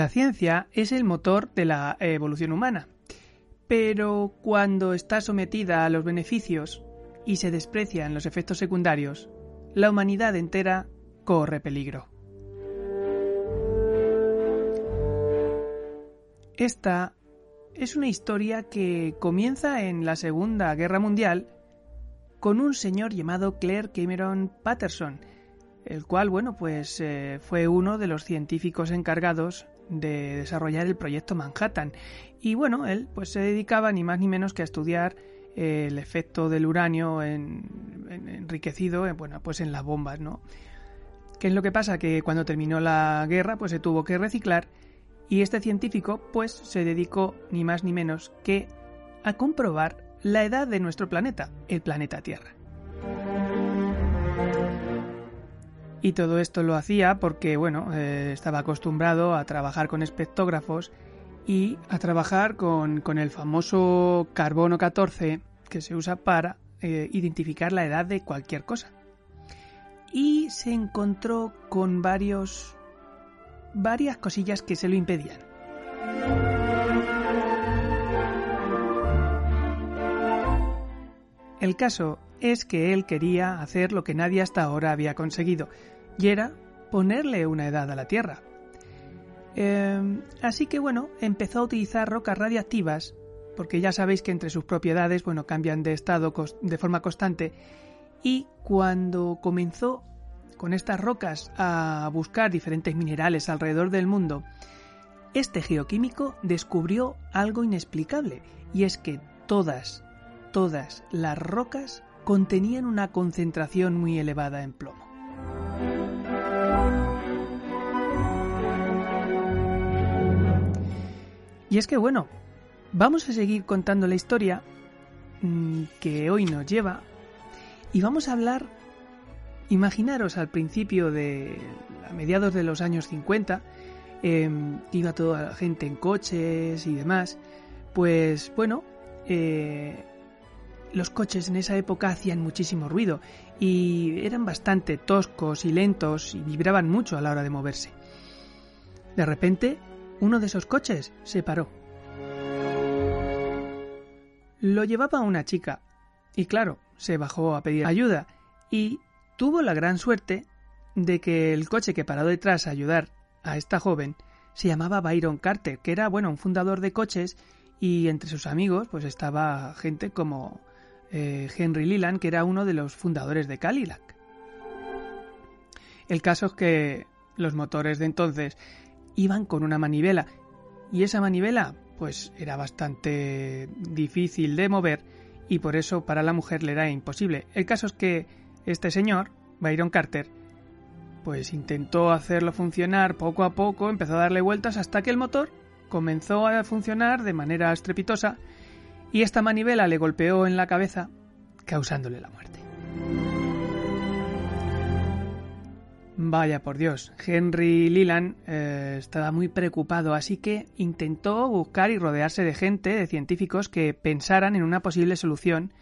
La ciencia es el motor de la evolución humana, pero cuando está sometida a los beneficios y se desprecian los efectos secundarios, la humanidad entera corre peligro. Esta es una historia que comienza en la Segunda Guerra Mundial con un señor llamado Claire Cameron Patterson, el cual, bueno, pues eh, fue uno de los científicos encargados de desarrollar el proyecto Manhattan. Y bueno, él pues se dedicaba ni más ni menos que a estudiar eh, el efecto del uranio enriquecido en, bueno, pues en las bombas, ¿no? ¿Qué es lo que pasa? Que cuando terminó la guerra, pues se tuvo que reciclar y este científico, pues, se dedicó ni más ni menos que a comprobar la edad de nuestro planeta, el planeta Tierra. Y todo esto lo hacía porque, bueno, eh, estaba acostumbrado a trabajar con espectógrafos y a trabajar con, el famoso carbono 14 que se usa para eh, identificar la edad de cualquier cosa. Y se encontró con varios varias cosillas que se lo impedían. El caso es que él quería hacer lo que nadie hasta ahora había conseguido, y era ponerle una edad a la Tierra. Em, así que bueno, empezó a utilizar rocas radiactivas, porque ya sabéis que entre sus propiedades, bueno, cambian de estado de forma constante, y cuando comenzó con estas rocas a buscar diferentes minerales alrededor del mundo, este geoquímico descubrió algo inexplicable, y es que todas, todas las rocas contenían una concentración muy elevada en plomo. Y es que bueno, vamos a seguir contando la historia mm, que hoy nos lleva y vamos a hablar, imaginaros al principio de, a mediados de los años 50, em, iba toda la gente en coches y demás, pues bueno, eh, los coches en esa época hacían muchísimo ruido y eran bastante toscos y lentos y vibraban mucho a la hora de moverse. De repente uno de esos coches se paró. Lo llevaba una chica, y claro, se bajó a pedir ayuda, y tuvo la gran suerte de que el coche que paró detrás a ayudar a esta joven se llamaba Byron Carter, que era, bueno, un fundador de coches, y entre sus amigos, pues estaba gente como eh, Henry Leland, que era uno de los fundadores de Cadillac. El caso es que los motores de entonces iban con una manivela y esa manivela pues era bastante difícil de mover y por eso para la mujer le era imposible. El caso es que este señor, Byron Carter, pues intentó hacerlo funcionar poco a poco, empezó a darle vueltas hasta que el motor comenzó a funcionar de manera estrepitosa y esta manivela le golpeó en la cabeza, causándole la muerte. Vaya por Dios, Henry Leland eh, estaba muy preocupado, así que intentó buscar y rodearse de gente, de científicos que pensaran en una posible solución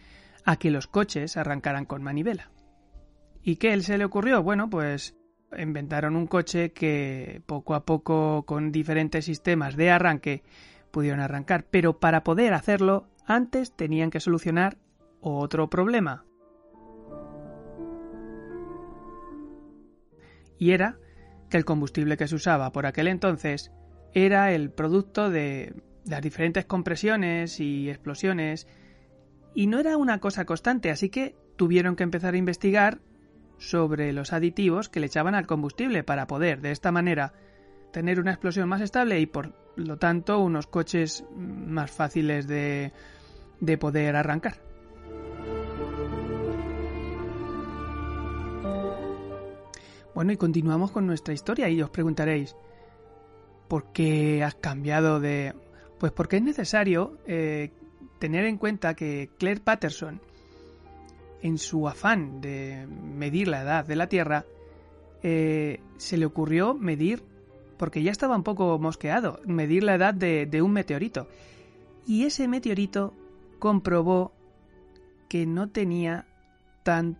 a que los coches arrancaran con manivela. ¿Y qué él se le ocurrió? Bueno, pues inventaron un coche que poco a poco con diferentes sistemas de arranque pudieron arrancar, pero para poder hacerlo antes tenían que solucionar otro problema, y era que el combustible que se usaba por aquel entonces era el producto de las diferentes compresiones y explosiones y no era una cosa constante, así que tuvieron que empezar a investigar sobre los aditivos que le echaban al combustible para poder de esta manera tener una explosión más estable y por lo tanto unos coches más fáciles de, de poder arrancar. Bueno, y continuamos con nuestra historia y os preguntaréis, ¿por qué has cambiado de...? Pues porque es necesario eh, tener en cuenta que Claire Patterson, en su afán de medir la edad de la Tierra, eh, se le ocurrió medir, porque ya estaba un poco mosqueado, medir la edad de, de un meteorito. Y ese meteorito comprobó que no tenía tan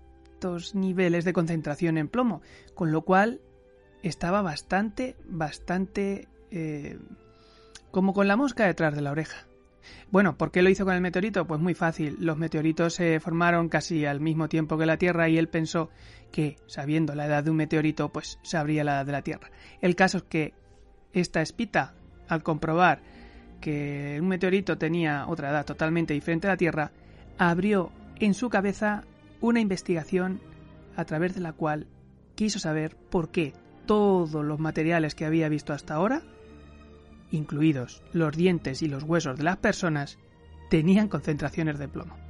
niveles de concentración en plomo, con lo cual estaba bastante, bastante eh, como con la mosca detrás de la oreja. Bueno, ¿por qué lo hizo con el meteorito? Pues muy fácil. Los meteoritos se formaron casi al mismo tiempo que la Tierra y él pensó que, sabiendo la edad de un meteorito, pues sabría la edad de la Tierra. El caso es que esta espita, al comprobar que un meteorito tenía otra edad totalmente diferente a la Tierra, abrió en su cabeza una investigación a través de la cual quiso saber por qué todos los materiales que había visto hasta ahora, incluidos los dientes y los huesos de las personas, tenían concentraciones de plomo.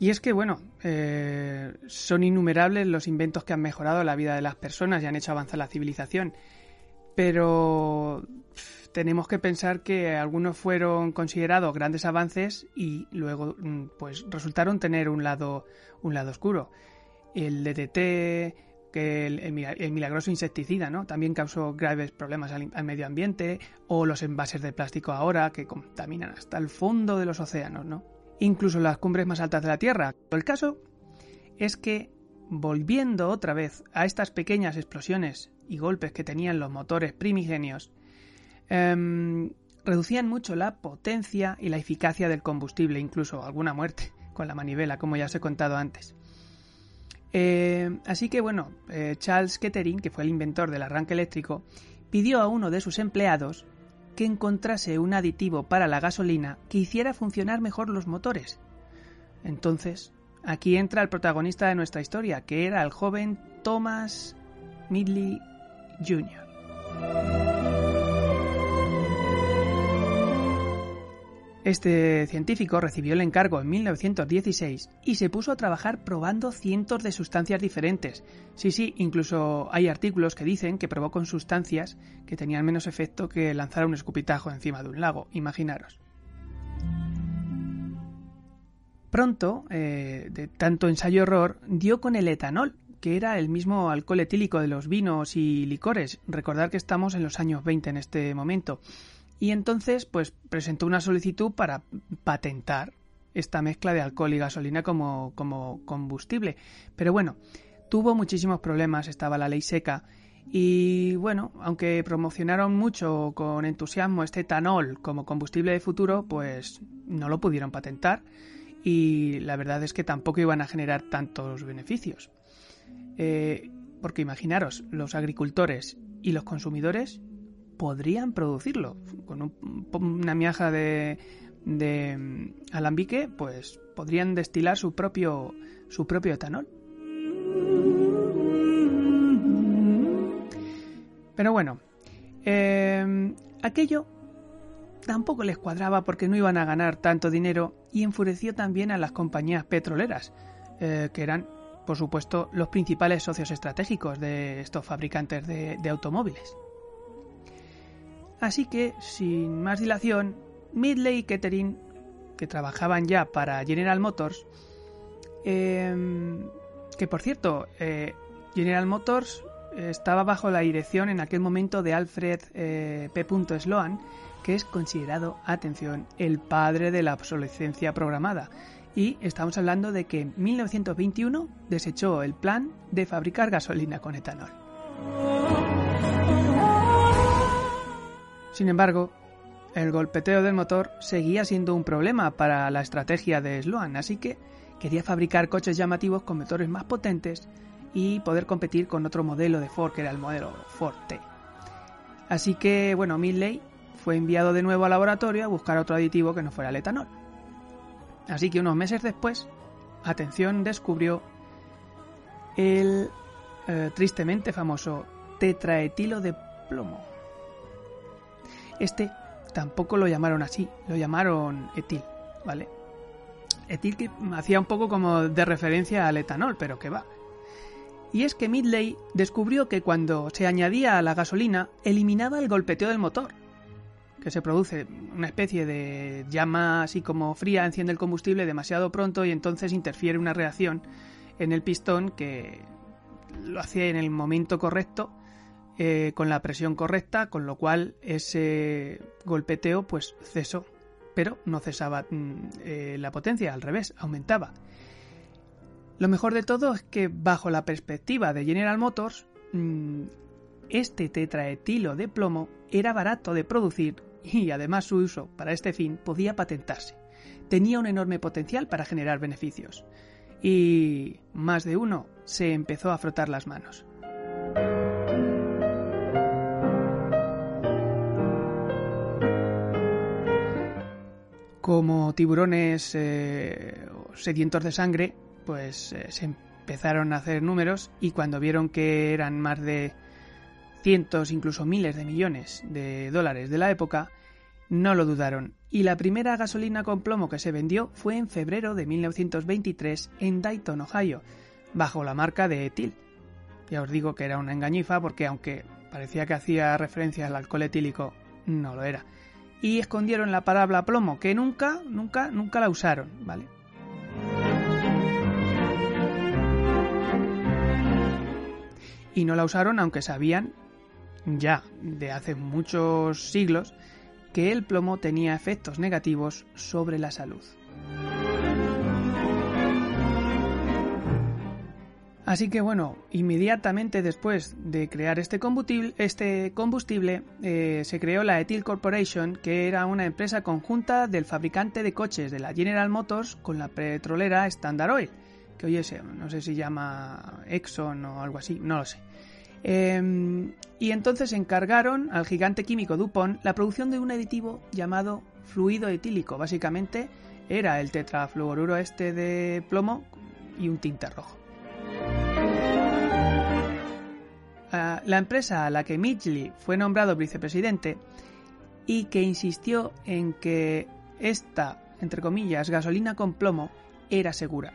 Y es que, bueno, eh, son innumerables los inventos que han mejorado la vida de las personas y han hecho avanzar la civilización. Pero tenemos que pensar que algunos fueron considerados grandes avances y luego mm, pues resultaron tener un lado, un lado oscuro. El DDT, que el, milagroso insecticida, ¿no? También causó graves problemas al, al, medio ambiente, o los envases de plástico ahora que contaminan hasta el fondo de los océanos, ¿no? Incluso las cumbres más altas de la Tierra. El caso es que, volviendo otra vez a estas pequeñas explosiones y golpes que tenían los motores primigenios, em, reducían mucho la potencia y la eficacia del combustible, incluso alguna muerte con la manivela, como ya os he contado antes. Eh, así que bueno, eh, Charles Kettering, que fue el inventor del arranque eléctrico, pidió a uno de sus empleados que encontrase un aditivo para la gasolina que hiciera funcionar mejor los motores. Entonces, aquí entra el protagonista de nuestra historia, que era el joven Thomas Midley Jr. Este científico recibió el encargo en 1916 y se puso a trabajar probando cientos de sustancias diferentes. Sí, sí, incluso hay artículos que dicen que probó con sustancias que tenían menos efecto que lanzar un escupitajo encima de un lago, imaginaros. Pronto, eh, de tanto ensayo-error, dio con el etanol, que era el mismo alcohol etílico de los vinos y licores. Recordad que estamos en los años 20 en este momento y entonces pues presentó una solicitud para patentar esta mezcla de alcohol y gasolina como, combustible. Pero bueno, tuvo muchísimos problemas, estaba la ley seca y bueno, aunque promocionaron mucho con entusiasmo este etanol como combustible de futuro, pues no lo pudieron patentar y la verdad es que tampoco iban a generar tantos beneficios. Eh, porque imaginaros, los agricultores y los consumidores podrían producirlo. Con una miaja de, mm, alambique, pues podrían destilar su propio, su propio etanol. Pero bueno, em, aquello tampoco les cuadraba porque no iban a ganar tanto dinero y enfureció también a las compañías petroleras, eh, que eran, por supuesto, los principales socios estratégicos de estos fabricantes de automóviles. Así que, sin más dilación, Midley y Kettering, que trabajaban ya para General Motors, em, que por cierto, eh, General Motors estaba bajo la dirección en aquel momento de Alfred eh, P. Sloan, que es considerado, atención, el padre de la obsolescencia programada. Y estamos hablando de que en 1921 desechó el plan de fabricar gasolina con etanol. Sin embargo, el golpeteo del motor seguía siendo un problema para la estrategia de Sloan, así que quería fabricar coches llamativos con motores más potentes y poder competir con otro modelo de Ford, que era el modelo Ford T. Así que, bueno, Midley fue enviado de nuevo al laboratorio a buscar otro aditivo que no fuera el etanol. Así que unos meses después, atención, descubrió el eh, tristemente famoso tetraetilo de plomo. Este tampoco lo llamaron así, lo llamaron etil, ¿vale? Etil que hacía un poco como de referencia al etanol, pero que va. Y es que Midley descubrió que cuando se añadía a la gasolina eliminaba el golpeteo del motor, que se produce una especie de llama así como fría, enciende el combustible demasiado pronto y entonces interfiere una reacción en el pistón que lo hacía en el momento correcto eh, con la presión correcta, con lo cual ese golpeteo pues cesó, pero no cesaba mm, eh, la potencia, al revés, aumentaba. Lo mejor de todo es que bajo la perspectiva de General Motors, mm, este tetraetilo de plomo era barato de producir y además su uso para este fin podía patentarse. Tenía un enorme potencial para generar beneficios. Y más de uno se empezó a frotar las manos. Como tiburones eh, sedientos de sangre, pues eh, se empezaron a hacer números y cuando vieron que eran más de cientos, incluso miles de millones de dólares de la época, no lo dudaron. Y la primera gasolina con plomo que se vendió fue en febrero de 1923 en Dayton, Ohio, bajo la marca de Etil. Ya os digo que era una engañifa porque aunque parecía que hacía referencia al alcohol etílico, no lo era. Y escondieron la palabra plomo, que nunca, nunca, nunca la usaron, ¿vale? Y no la usaron aunque sabían ya de hace muchos siglos que el plomo tenía efectos negativos sobre la salud. Así que bueno, inmediatamente después de crear este combustible, este combustible eh, se creó la Ethyl Corporation, que era una empresa conjunta del fabricante de coches de la General Motors con la petrolera Standard Oil, que hoy es, no sé si llama Exxon o algo así, no lo sé. Em, y entonces encargaron al gigante químico DuPont la producción de un aditivo llamado fluido etílico. Básicamente era el tetrafluoruro este de plomo y un tinte rojo. La empresa a la que Midgley fue nombrado vicepresidente y que insistió en que esta, entre comillas, gasolina con plomo era segura.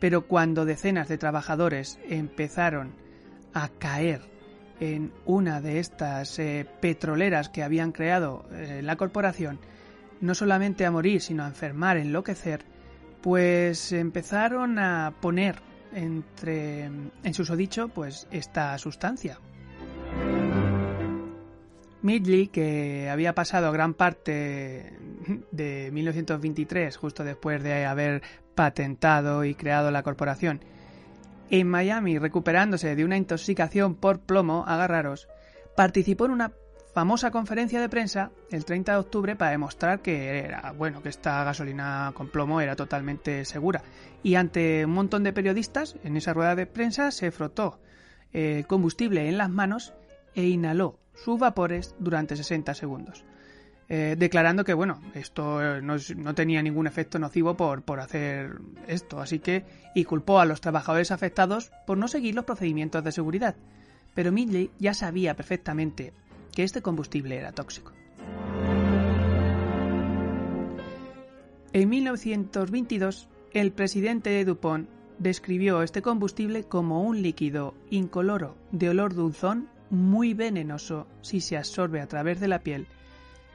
Pero cuando decenas de trabajadores empezaron a caer en una de estas eh, petroleras que habían creado eh, la corporación, no solamente a morir, sino a enfermar, enloquecer, pues empezaron a poner entre en susodicho pues esta sustancia. Midley, que había pasado gran parte de 1923, justo después de haber patentado y creado la corporación, en Miami recuperándose de una intoxicación por plomo, agarraros, participó en una famosa conferencia de prensa el 30 de octubre para demostrar que era bueno que esta gasolina con plomo era totalmente segura y ante un montón de periodistas en esa rueda de prensa se frotó el combustible en las manos e inhaló sus vapores durante 60 segundos. Eh, declarando que bueno, esto eh, no, tenía ningún efecto nocivo por, por hacer esto, así que y culpó a los trabajadores afectados por no seguir los procedimientos de seguridad. Pero Midley ya sabía perfectamente que este combustible era tóxico. En 1922, el presidente de DuPont describió este combustible como un líquido incoloro de olor dulzón muy venenoso si se absorbe a través de la piel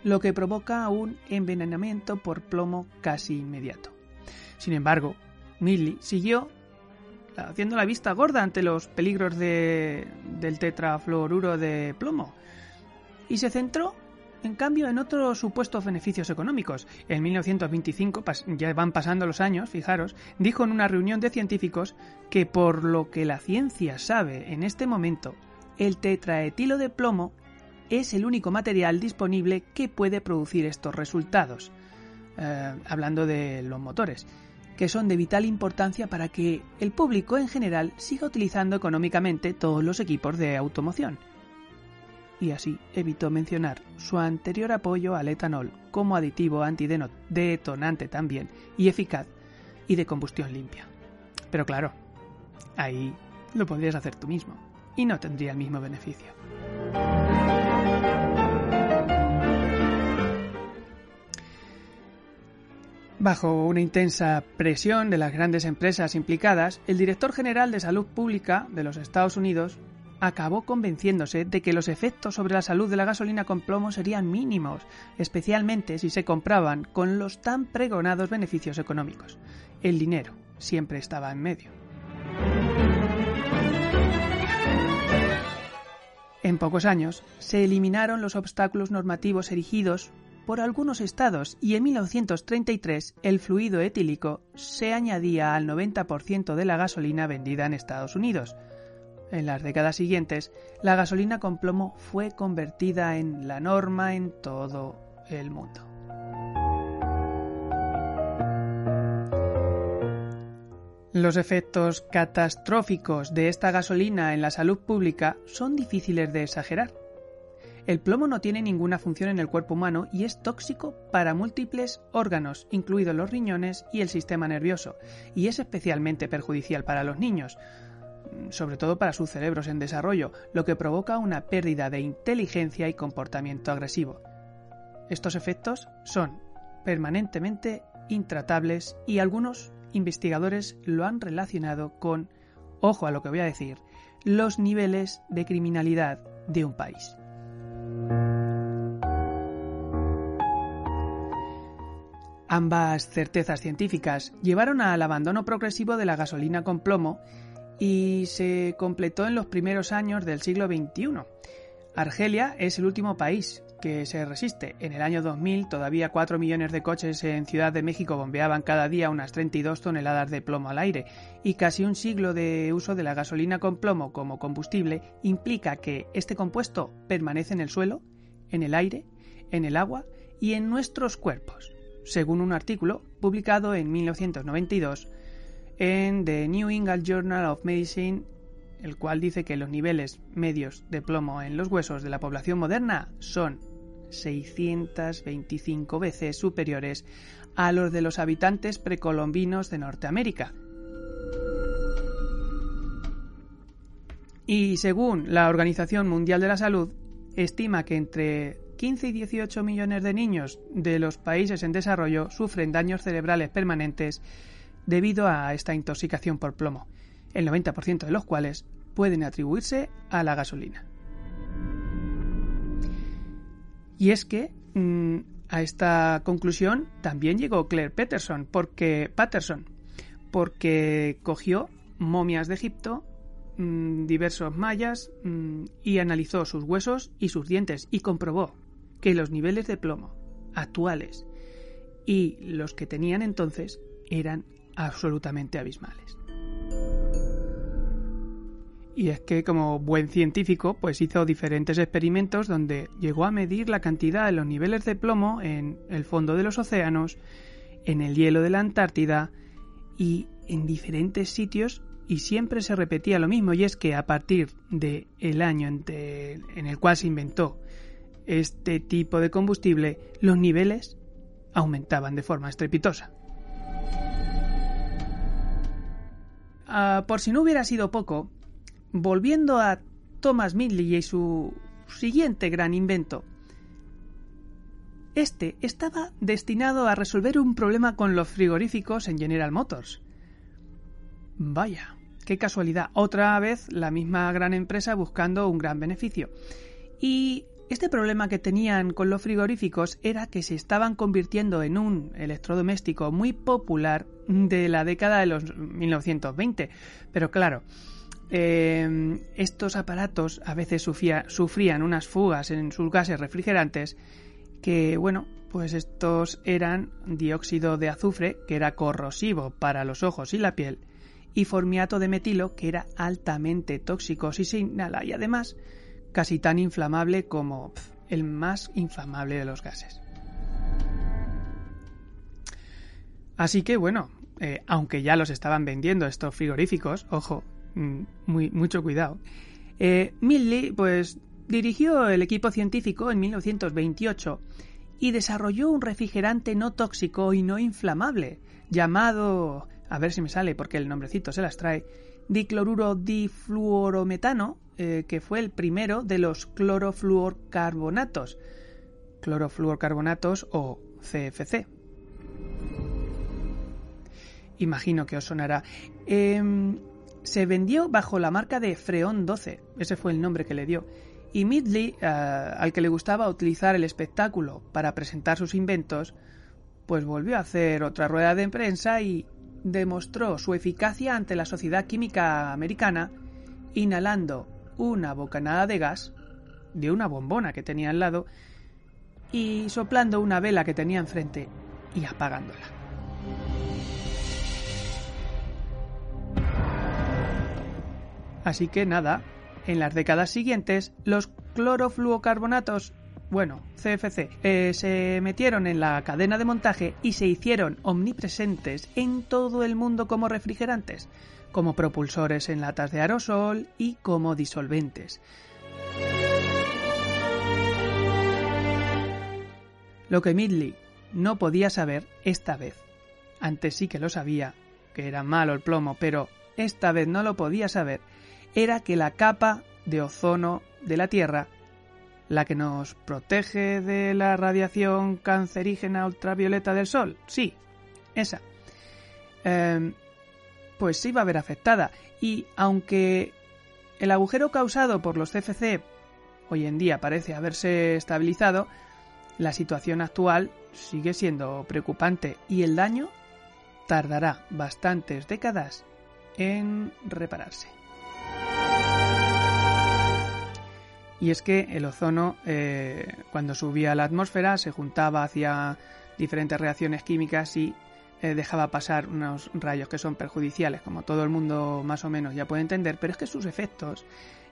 lo que provoca un envenenamiento por plomo casi inmediato. Sin embargo, Millie siguió haciendo la vista gorda ante los peligros de, del tetrafluoruro de plomo y se centró en cambio en otros supuestos beneficios económicos. En 1925, ya van pasando los años, fijaros, dijo en una reunión de científicos que por lo que la ciencia sabe en este momento, el tetraetilo de plomo es el único material disponible que puede producir estos resultados, eh, hablando de los motores, que son de vital importancia para que el público en general siga utilizando económicamente todos los equipos de automoción. Y así evitó mencionar su anterior apoyo al etanol como aditivo antidetonante también y eficaz y de combustión limpia. Pero claro, ahí lo podrías hacer tú mismo y no tendría el mismo beneficio. Bajo una intensa presión de las grandes empresas implicadas, el director general de Salud Pública de los Estados Unidos acabó convenciéndose de que los efectos sobre la salud de la gasolina con plomo serían mínimos, especialmente si se compraban con los tan pregonados beneficios económicos. El dinero siempre estaba en medio. En pocos años se eliminaron los obstáculos normativos erigidos por algunos estados y en 1933 el fluido etílico se añadía al 90% de la gasolina vendida en Estados Unidos. En las décadas siguientes, la gasolina con plomo fue convertida en la norma en todo el mundo. Los efectos catastróficos de esta gasolina en la salud pública son difíciles de exagerar. El plomo no tiene ninguna función en el cuerpo humano y es tóxico para múltiples órganos, incluidos los riñones y el sistema nervioso, y es especialmente perjudicial para los niños, sobre todo para sus cerebros en desarrollo, lo que provoca una pérdida de inteligencia y comportamiento agresivo. Estos efectos son permanentemente intratables y algunos investigadores lo han relacionado con, ojo a lo que voy a decir, los niveles de criminalidad de un país. Ambas certezas científicas llevaron al abandono progresivo de la gasolina con plomo y se completó en los primeros años del siglo XXI. Argelia es el último país que se resiste. En el año 2000 todavía 4 millones de coches en Ciudad de México bombeaban cada día unas 32 toneladas de plomo al aire y casi un siglo de uso de la gasolina con plomo como combustible implica que este compuesto permanece en el suelo, en el aire, en el agua y en nuestros cuerpos, según un artículo publicado en 1992 en The New England Journal of Medicine, el cual dice que los niveles medios de plomo en los huesos de la población moderna son 625 veces superiores a los de los habitantes precolombinos de Norteamérica. Y según la Organización Mundial de la Salud, estima que entre 15 y 18 millones de niños de los países en desarrollo sufren daños cerebrales permanentes debido a esta intoxicación por plomo, el 90% de los cuales pueden atribuirse a la gasolina. Y es que mm, a esta conclusión también llegó Claire Patterson, porque, Patterson, porque cogió momias de Egipto, mm, diversos mayas, mm, y analizó sus huesos y sus dientes y comprobó que los niveles de plomo actuales y los que tenían entonces eran absolutamente abismales. Y es que como buen científico, pues hizo diferentes experimentos donde llegó a medir la cantidad de los niveles de plomo en el fondo de los océanos, en el hielo de la Antártida y en diferentes sitios y siempre se repetía lo mismo y es que a partir del el año en el cual se inventó este tipo de combustible, los niveles aumentaban de forma estrepitosa. Ah, por si no hubiera sido poco, volviendo a Thomas Midley y su siguiente gran invento, este estaba destinado a resolver un problema con los frigoríficos en General Motors. Vaya, qué casualidad. Otra vez la misma gran empresa buscando un gran beneficio. Y este problema que tenían con los frigoríficos era que se estaban convirtiendo en un electrodoméstico muy popular de la década de los 1920. Pero claro, em, estos aparatos a veces sufrían unas fugas en sus gases refrigerantes que, bueno, pues estos eran dióxido de azufre, que era corrosivo para los ojos y la piel, y formiato de metilo, que era altamente tóxico si se inhala y además casi tan inflamable como el más inflamable de los gases. Así que bueno, eh, aunque ya los estaban vendiendo estos frigoríficos, ojo, mm, mucho cuidado, eh, pues dirigió el equipo científico en 1928 y desarrolló un refrigerante no tóxico y no inflamable llamado, a ver si me sale porque el nombrecito se las trae, dicloruro difluorometano eh, que fue el primero de los clorofluorcarbonatos, clorofluorcarbonatos o CFC. Imagino que os sonará. Em, se vendió bajo la marca de Freon 12, ese fue el nombre que le dio. Y Midley, eh, al que le gustaba utilizar el espectáculo para presentar sus inventos, pues volvió a hacer otra rueda de prensa y demostró su eficacia ante la Sociedad Química Americana inhalando una bocanada de gas de una bombona que tenía al lado y soplando una vela que tenía enfrente y apagándola. Así que nada, en las décadas siguientes los clorofluocarbonatos, bueno, CFC, eh, se metieron en la cadena de montaje y se hicieron omnipresentes en todo el mundo como refrigerantes, como propulsores en latas de aerosol y como disolventes. Lo que Midley no podía saber esta vez, antes sí que lo sabía, que era malo el plomo, pero esta vez no lo podía saber, era que la capa de ozono de la Tierra, la que nos protege de la radiación cancerígena ultravioleta del Sol, sí, esa, em, pues sí va a ver afectada. Y aunque el agujero causado por los CFC hoy en día parece haberse estabilizado, la situación actual sigue siendo preocupante y el daño tardará bastantes décadas en repararse. Y es que el ozono, eh, cuando subía a la atmósfera, se juntaba hacia diferentes reacciones químicas y eh, dejaba pasar unos rayos que son perjudiciales, como todo el mundo más o menos ya puede entender, pero es que sus efectos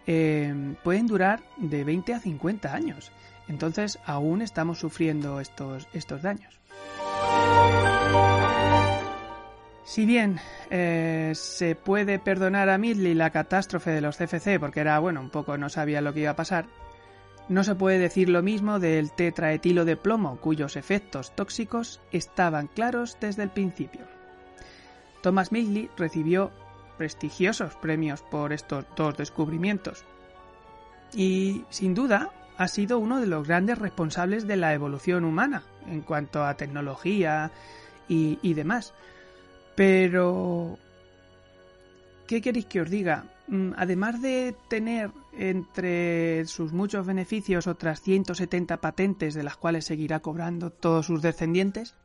eh, pueden durar de 20 a 50 años. Entonces aún estamos sufriendo estos, estos daños. Si bien eh, se puede perdonar a Midley la catástrofe de los CFC porque era, bueno, un poco no sabía lo que iba a pasar, no se puede decir lo mismo del tetraetilo de plomo, cuyos efectos tóxicos estaban claros desde el principio. Thomas Midley recibió prestigiosos premios por estos dos descubrimientos. Y, sin duda, ha sido uno de los grandes responsables de la evolución humana en cuanto a tecnología y, demás. Pero, ¿qué queréis que os diga? Mm, además de tener entre sus muchos beneficios otras 170 patentes de las cuales seguirá cobrando todos sus descendientes,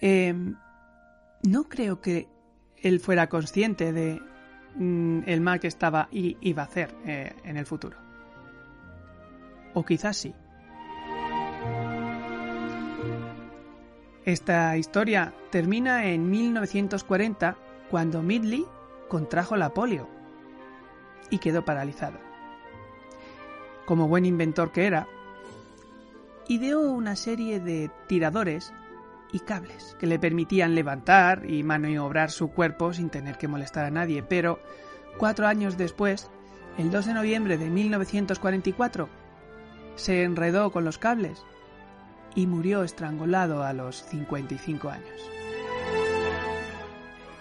em, no creo que él fuera consciente de mm, el mal que estaba y iba a hacer eh, en el futuro. O quizás sí. Esta historia termina en 1940 cuando Midley contrajo la polio y quedó paralizado. Como buen inventor que era, ideó una serie de tiradores y cables que le permitían levantar y maniobrar su cuerpo sin tener que molestar a nadie, pero cuatro años después, el 2 de noviembre de 1944, se enredó con los cables y murió estrangulado a los 55 años.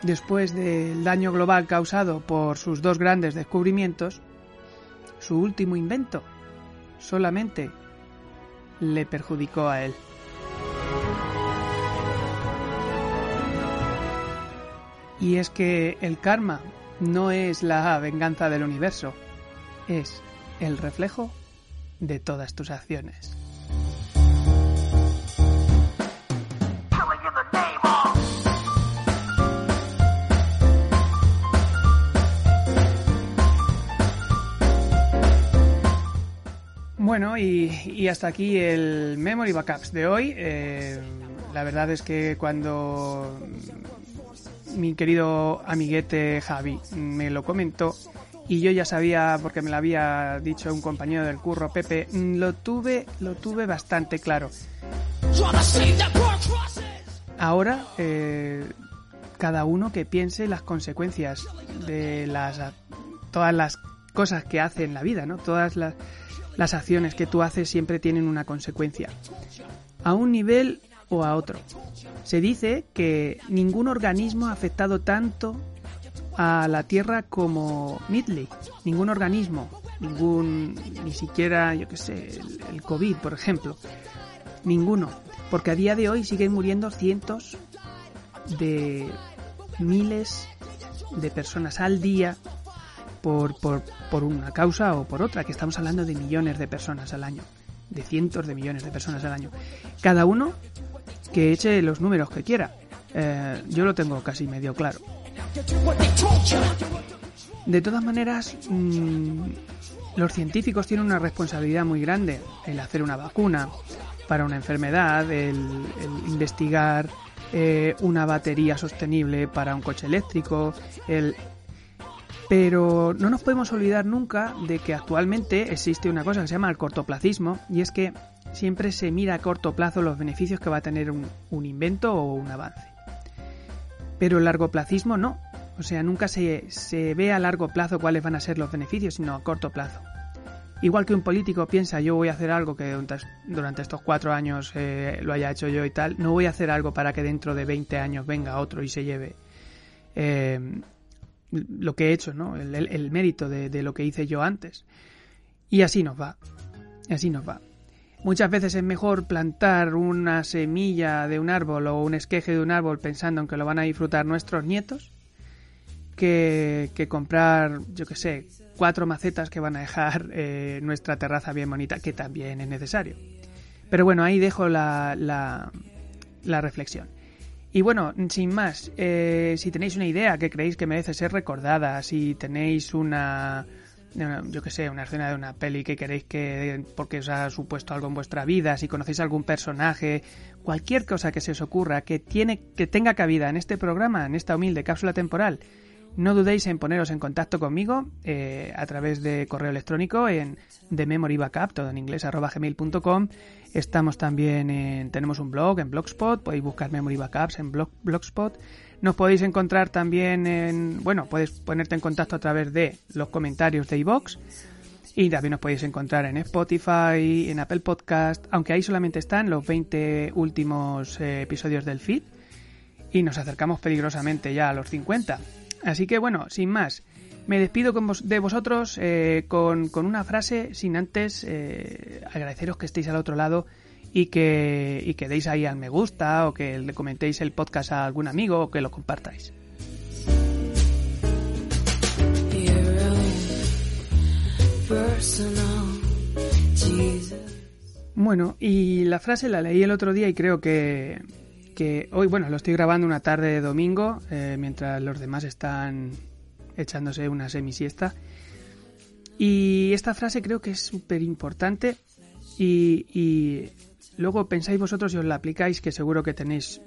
Después del daño global causado por sus dos grandes descubrimientos, su último invento solamente le perjudicó a él. Y es que el karma no es la venganza del universo, es el reflejo de todas tus acciones. Bueno, y, hasta aquí el Memory Backups de hoy. Eh, la verdad es que cuando mi querido amiguete Javi me lo comentó, y yo ya sabía, porque me lo había dicho un compañero del curro, Pepe, mm, lo tuve, lo tuve bastante claro. Ahora, eh, cada uno que piense las consecuencias de las todas las cosas que hace en la vida, ¿no? Todas las, las acciones que tú haces siempre tienen una consecuencia. A un nivel o a otro. Se dice que ningún organismo ha afectado tanto a la Tierra como Midley. Ningún organismo, ningún, ni siquiera, yo que sé, el, COVID, por ejemplo. Ninguno. Porque a día de hoy siguen muriendo cientos de miles de personas al día por, por, por, una causa o por otra, que estamos hablando de millones de personas al año, de cientos de millones de personas al año. Cada uno que eche los números que quiera. Eh, yo lo tengo casi medio claro. De todas maneras, mm, los científicos tienen una responsabilidad muy grande, el hacer una vacuna para una enfermedad, el, investigar eh, una batería sostenible para un coche eléctrico, el... pero no nos podemos olvidar nunca de que actualmente existe una cosa que se llama el cortoplacismo y es que siempre se mira a corto plazo los beneficios que va a tener un, invento o un avance. Pero el largoplacismo no, o sea, nunca se, se, ve a largo plazo cuáles van a ser los beneficios, sino a corto plazo. Igual que un político piensa, yo voy a hacer algo que durante estos cuatro años eh, lo haya hecho yo y tal, no voy a hacer algo para que dentro de 20 años venga otro y se lleve eh, lo que he hecho, ¿no? El, mérito de, de, lo que hice yo antes. Y así nos va. Así nos va. Muchas veces es mejor plantar una semilla de un árbol o un esqueje de un árbol pensando en que lo van a disfrutar nuestros nietos que, comprar, yo que sé, cuatro macetas que van a dejar eh, nuestra terraza bien bonita, que también es necesario. Pero bueno, ahí dejo la, la, reflexión. Y bueno, sin más, eh, si tenéis una idea que creéis que merece ser recordada, si tenéis una, yo que sé, una escena de una peli que queréis que, porque os ha supuesto algo en vuestra vida, si conocéis algún personaje, cualquier cosa que se os ocurra que tiene, que tenga cabida en este programa, en esta humilde cápsula temporal, no dudéis en poneros en contacto conmigo eh, a través de correo electrónico en The Memory Backup, todo en inglés, arroba gmail.com. Estamos también en, tenemos un blog en Blogspot, podéis buscar Memory Backups en blog, Blogspot. Nos podéis encontrar también en, bueno, puedes ponerte en contacto a través de los comentarios de iVox. Y también nos podéis encontrar en Spotify, en Apple Podcast, aunque ahí solamente están los 20 últimos eh, episodios del feed. Y nos acercamos peligrosamente ya a los 50. Así que bueno, sin más, me despido de vosotros eh, con, una frase sin antes eh, agradeceros que estéis al otro lado y que, y que deis ahí al me gusta o que le comentéis el podcast a algún amigo o que lo compartáis. Bueno, y la frase la leí el otro día y creo que, hoy, bueno, lo estoy grabando una tarde de domingo, eh, mientras los demás están echándose una semisiesta. Y esta frase creo que es súper importante y, luego pensáis vosotros y os la aplicáis, que seguro que tenéis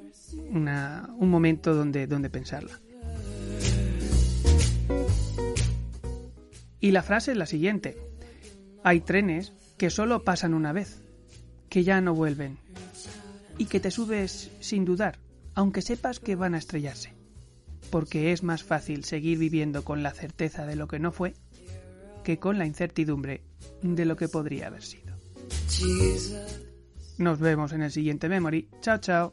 un momento donde, donde pensarla. Y la frase es la siguiente. Hay trenes que solo pasan una vez, que ya no vuelven y que te subes sin dudar, aunque sepas que van a estrellarse, porque es más fácil seguir viviendo con la certeza de lo que no fue que con la incertidumbre de lo que podría haber sido. Nos vemos en el siguiente memory. Chao, chao.